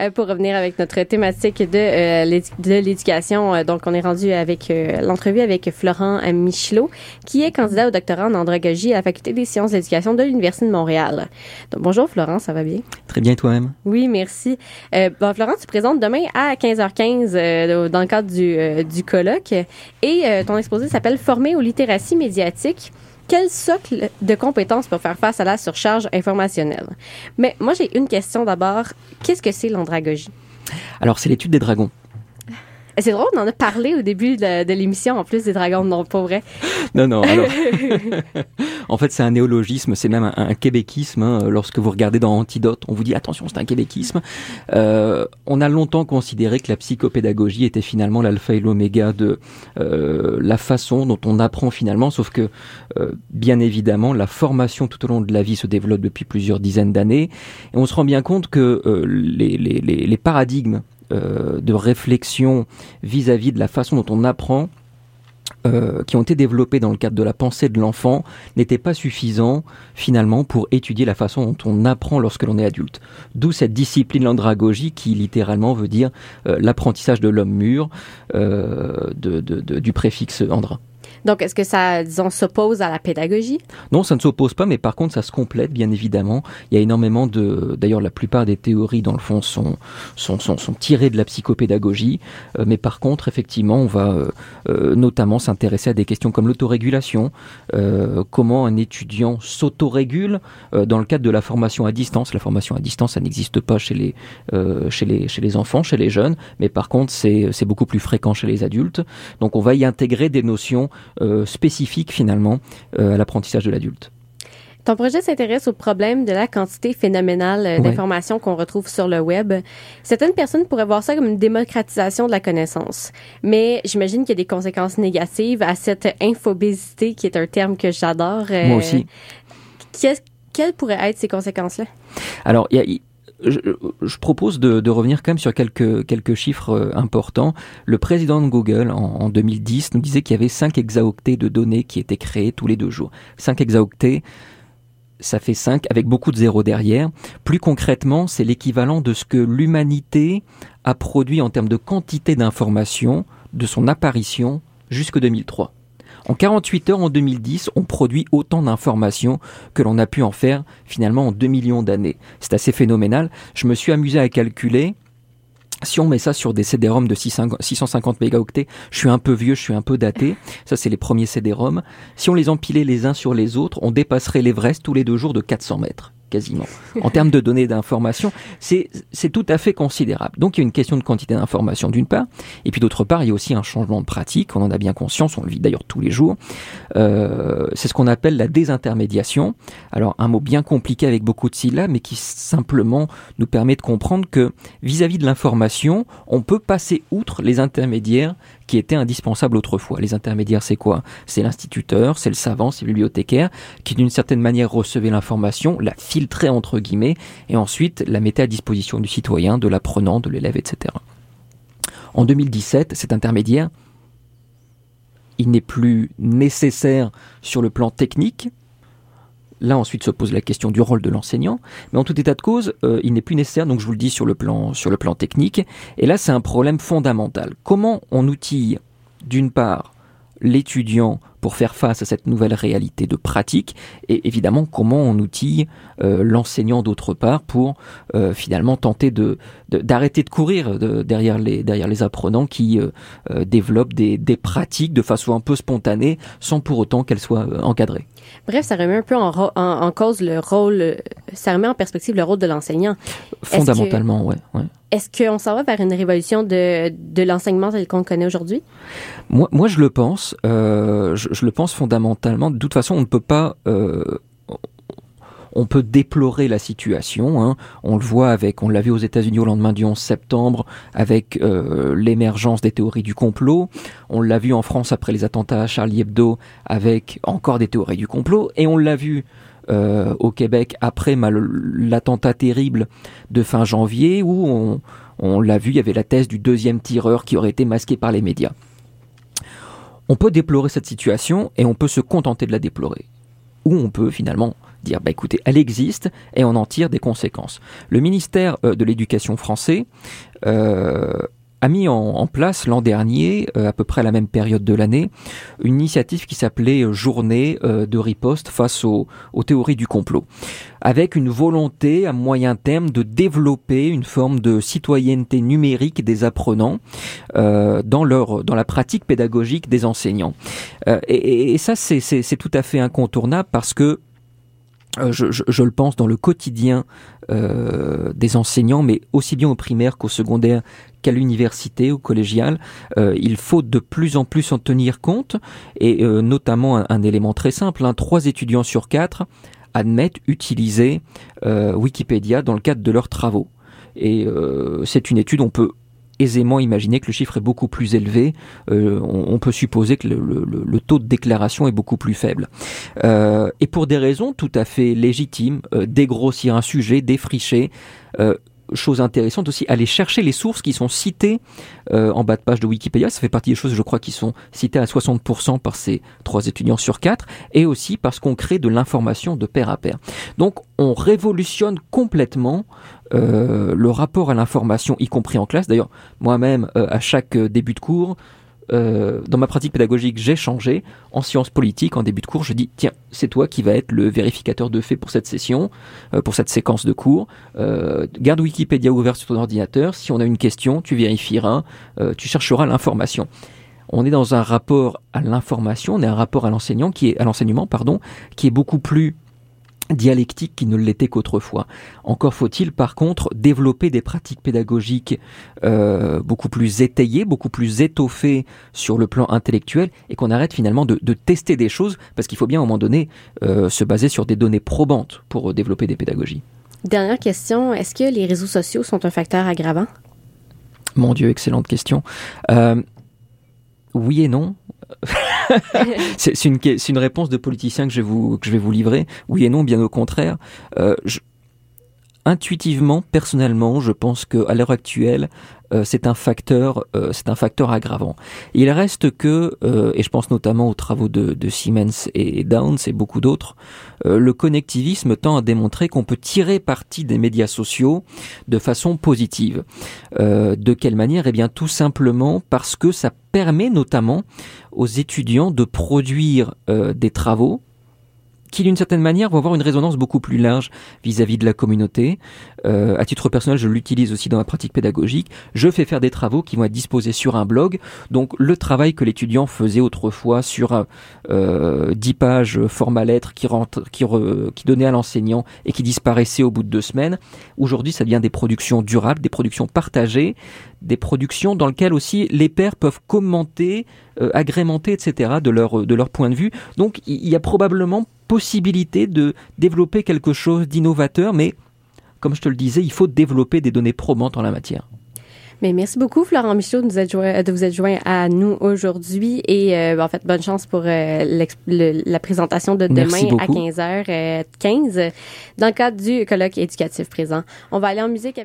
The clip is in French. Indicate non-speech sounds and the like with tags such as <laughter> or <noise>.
euh, pour revenir avec notre thématique de, euh, de l'éducation. Euh, donc, on est rendu avec l'entrevue avec Florent Michelot, qui est candidat au doctorat en andragogie à la Faculté des sciences de l'éducation de l'Université de Montréal. Donc, bonjour Florent, ça va bien? Très bien, toi-même? Oui, merci. bon, Florent, tu présentes demain à 15h15 dans le cadre du, du colloque et ton exposé s'appelle Former aux littératies médiatiques quel socle de compétences pour faire face à la surcharge informationnelle? Mais moi, j'ai une question d'abord. Qu'est-ce que c'est l'andragogie? Alors, c'est l'étude des dragons. C'est drôle, on en a parlé au début de, l'émission, en plus des dragons, non, pas vrai. Non, non, alors. <laughs> en fait, c'est un néologisme, c'est même un, québéquisme. Hein. Lorsque vous regardez dans Antidote, on vous dit attention, c'est un québéquisme. Euh, on a longtemps considéré que la psychopédagogie était finalement l'alpha et l'oméga de euh, la façon dont on apprend finalement, sauf que, euh, bien évidemment, la formation tout au long de la vie se développe depuis plusieurs dizaines d'années. Et on se rend bien compte que les, les, les, les paradigmes euh, de réflexion vis-à-vis de la façon dont on apprend euh, qui ont été développés dans le cadre de la pensée de l'enfant n'étaient pas suffisants finalement pour étudier la façon dont on apprend lorsque l'on est adulte. D'où cette discipline l'andragogie qui littéralement veut dire euh, l'apprentissage de l'homme mûr du préfixe andra. Donc, est-ce que ça, disons, s'oppose à la pédagogie? Non, ça ne s'oppose pas, mais par contre, ça se complète, bien évidemment. Il y a énormément de... D'ailleurs, la plupart des théories, dans le fond, sont, sont, sont, sont tirées de la psychopédagogie. Euh, mais par contre, effectivement, on va euh, euh, notamment s'intéresser à des questions comme l'autorégulation, comment un étudiant s'autorégule dans le cadre de la formation à distance? La formation à distance, ça n'existe pas chez les, chez, les, chez les enfants, chez les jeunes, mais par contre, c'est beaucoup plus fréquent chez les adultes. Donc, on va y intégrer des notions euh, spécifique finalement euh, à l'apprentissage de l'adulte. Ton projet s'intéresse au problème de la quantité phénoménale euh, d'informations qu'on retrouve sur le web. Certaines personnes pourraient voir ça comme une démocratisation de la connaissance, mais j'imagine qu'il y a des conséquences négatives à cette infobésité qui est un terme que j'adore. Moi aussi. quelles pourraient être ces conséquences-là? Alors, il a, je, propose de, revenir quand même sur quelques, quelques chiffres euh, importants. Le président de Google, en, 2010, nous disait qu'il y avait 5 exaoctets de données qui étaient créés tous les deux jours. 5 exaoctets, ça fait 5 avec beaucoup de zéros derrière. Plus concrètement, c'est l'équivalent de ce que l'humanité a produit en termes de quantité d'informations de son apparition jusque 2003. En 48 heures en 2010, on produit autant d'informations que l'on a pu en faire finalement en 2 millions d'années. C'est assez phénoménal. Je me suis amusé à calculer. Si on met ça sur des CD-ROM de 650 mégaoctets, je suis un peu vieux, je suis un peu daté. Ça, c'est les premiers CD-ROM. Si on les empilait les uns sur les autres, on dépasserait l'Everest tous les deux jours de 400 mètres quasiment. En termes de données d'information, c'est tout à fait considérable. Donc il y a une question de quantité d'information d'une part, et puis d'autre part, il y a aussi un changement de pratique, on en a bien conscience, on le vit d'ailleurs tous les jours. Euh, c'est ce qu'on appelle la désintermédiation. Alors un mot bien compliqué avec beaucoup de syllabes, mais qui simplement nous permet de comprendre que vis-à-vis -vis de l'information, on peut passer outre les intermédiaires qui étaient indispensables autrefois. Les intermédiaires, c'est quoi? C'est l'instituteur, c'est le savant, c'est le bibliothécaire, qui d'une certaine manière recevait l'information, la filtrait entre guillemets, et ensuite la mettait à disposition du citoyen, de l'apprenant, de l'élève, etc. En 2017, cet intermédiaire, il n'est plus nécessaire sur le plan technique, Là, ensuite se pose la question du rôle de l'enseignant. Mais en tout état de cause, euh, il n'est plus nécessaire, donc je vous le dis sur le plan, sur le plan technique. Et là, c'est un problème fondamental. Comment on outille, d'une part, l'étudiant pour faire face à cette nouvelle réalité de pratique et évidemment comment on outille euh, l'enseignant d'autre part pour euh, finalement tenter de d'arrêter de, courir derrière les derrière les apprenants qui euh, développent des, des pratiques de façon un peu spontanée sans pour autant qu'elles soient encadrées. Bref, ça remet un peu en, en, cause le rôle, ça remet en perspective le rôle de l'enseignant. Fondamentalement, ouais, ouais. Est-ce qu'on s'en va vers une révolution de, de l'enseignement tel qu'on le connaît aujourd'hui? Moi, moi, je le pense. Euh, je, le pense fondamentalement. De toute façon, on ne peut pas... Euh, on peut déplorer la situation. Hein. On le voit avec, on l'a vu aux États-Unis au lendemain du 11 septembre, avec euh, l'émergence des théories du complot. On l'a vu en France après les attentats à Charlie Hebdo, avec encore des théories du complot. Et on l'a vu euh, au Québec après l'attentat terrible de fin janvier où on, on l'a vu, il y avait la thèse du deuxième tireur qui aurait été masqué par les médias. On peut déplorer cette situation et on peut se contenter de la déplorer. Ou on peut finalement dire, bah écoutez, elle existe et on en tire des conséquences. Le ministère de l'Éducation français a mis en, place l'an dernier, euh, à peu près à la même période de l'année, une initiative qui s'appelait euh, Journée euh, de riposte face aux, théories du complot, avec une volonté à moyen terme de développer une forme de citoyenneté numérique des apprenants dans leur dans la pratique pédagogique des enseignants. Et, ça, c'est tout à fait incontournable parce que je, le pense dans le quotidien des enseignants, mais aussi bien au primaire qu'au secondaire qu'à l'université, au collégial. Euh, il faut de plus en plus en tenir compte, et euh, notamment un, élément très simple, hein, trois étudiants sur quatre admettent utiliser Wikipédia dans le cadre de leurs travaux. Et c'est une étude, on peut aisément imaginer que le chiffre est beaucoup plus élevé. Euh, on, peut supposer que le, taux de déclaration est beaucoup plus faible. Euh, et pour des raisons tout à fait légitimes, euh, dégrossir un sujet, défricher chose intéressante aussi, aller chercher les sources qui sont citées en bas de page de Wikipédia. Ça fait partie des choses, je crois, qui sont citées à 60% par ces trois étudiants sur quatre, et aussi parce qu'on crée de l'information de pair à pair. Donc, on révolutionne complètement euh, le rapport à l'information, y compris en classe. D'ailleurs, moi-même, euh, à chaque euh, début de cours, dans ma pratique pédagogique, j'ai changé. En sciences politiques, en début de cours, je dis tiens, c'est toi qui vas être le vérificateur de faits pour cette session, pour cette séquence de cours. garde Wikipédia ouvert sur ton ordinateur. Si on a une question, tu vérifieras, tu chercheras l'information. On est dans un rapport à l'information, on est un rapport à l'enseignant qui est à l'enseignement, pardon, qui est beaucoup plus dialectique qui ne l'était qu'autrefois. Encore faut-il par contre développer des pratiques pédagogiques euh, beaucoup plus étayées, beaucoup plus étoffées sur le plan intellectuel et qu'on arrête finalement de, tester des choses parce qu'il faut bien à un moment donné euh, se baser sur des données probantes pour développer des pédagogies. Dernière question, est-ce que les réseaux sociaux sont un facteur aggravant? Mon Dieu, excellente question. Euh, oui et non. <laughs> c'est une, réponse de politicien que je, vais vous, que je vais vous livrer. Oui et non, bien au contraire. Euh, intuitivement, personnellement, je pense qu'à l'heure actuelle, euh, c'est un facteur, euh, c'est un facteur aggravant. Il reste que, euh, et je pense notamment aux travaux de, de Siemens et Downs et beaucoup d'autres, le connectivisme tend à démontrer qu'on peut tirer parti des médias sociaux de façon positive. de quelle manière? Eh bien, tout simplement parce que ça permet notamment aux étudiants de produire des travaux qui d'une certaine manière vont avoir une résonance beaucoup plus large vis-à-vis de la communauté. Euh, à titre personnel, je l'utilise aussi dans ma pratique pédagogique. Je fais faire des travaux qui vont être disposés sur un blog. Donc le travail que l'étudiant faisait autrefois sur euh, 10 pages format lettres qui, rentre, à l'enseignant et qui disparaissait au bout de deux semaines, aujourd'hui ça devient des productions durables, des productions partagées, des productions dans lesquelles aussi les pairs peuvent commenter, euh, agrémenter, etc. de leur, de leur point de vue. Donc il y a probablement possibilité de développer quelque chose d'innovateur, mais comme je te le disais, il faut développer des données probantes en la matière. Mais merci beaucoup, Florent Michaud, de, vous être joint, de vous être joint à nous aujourd'hui. Et euh, en fait, bonne chance pour euh, la présentation de demain à 15h15 dans le cadre du colloque éducatif présent. On va aller en musique avec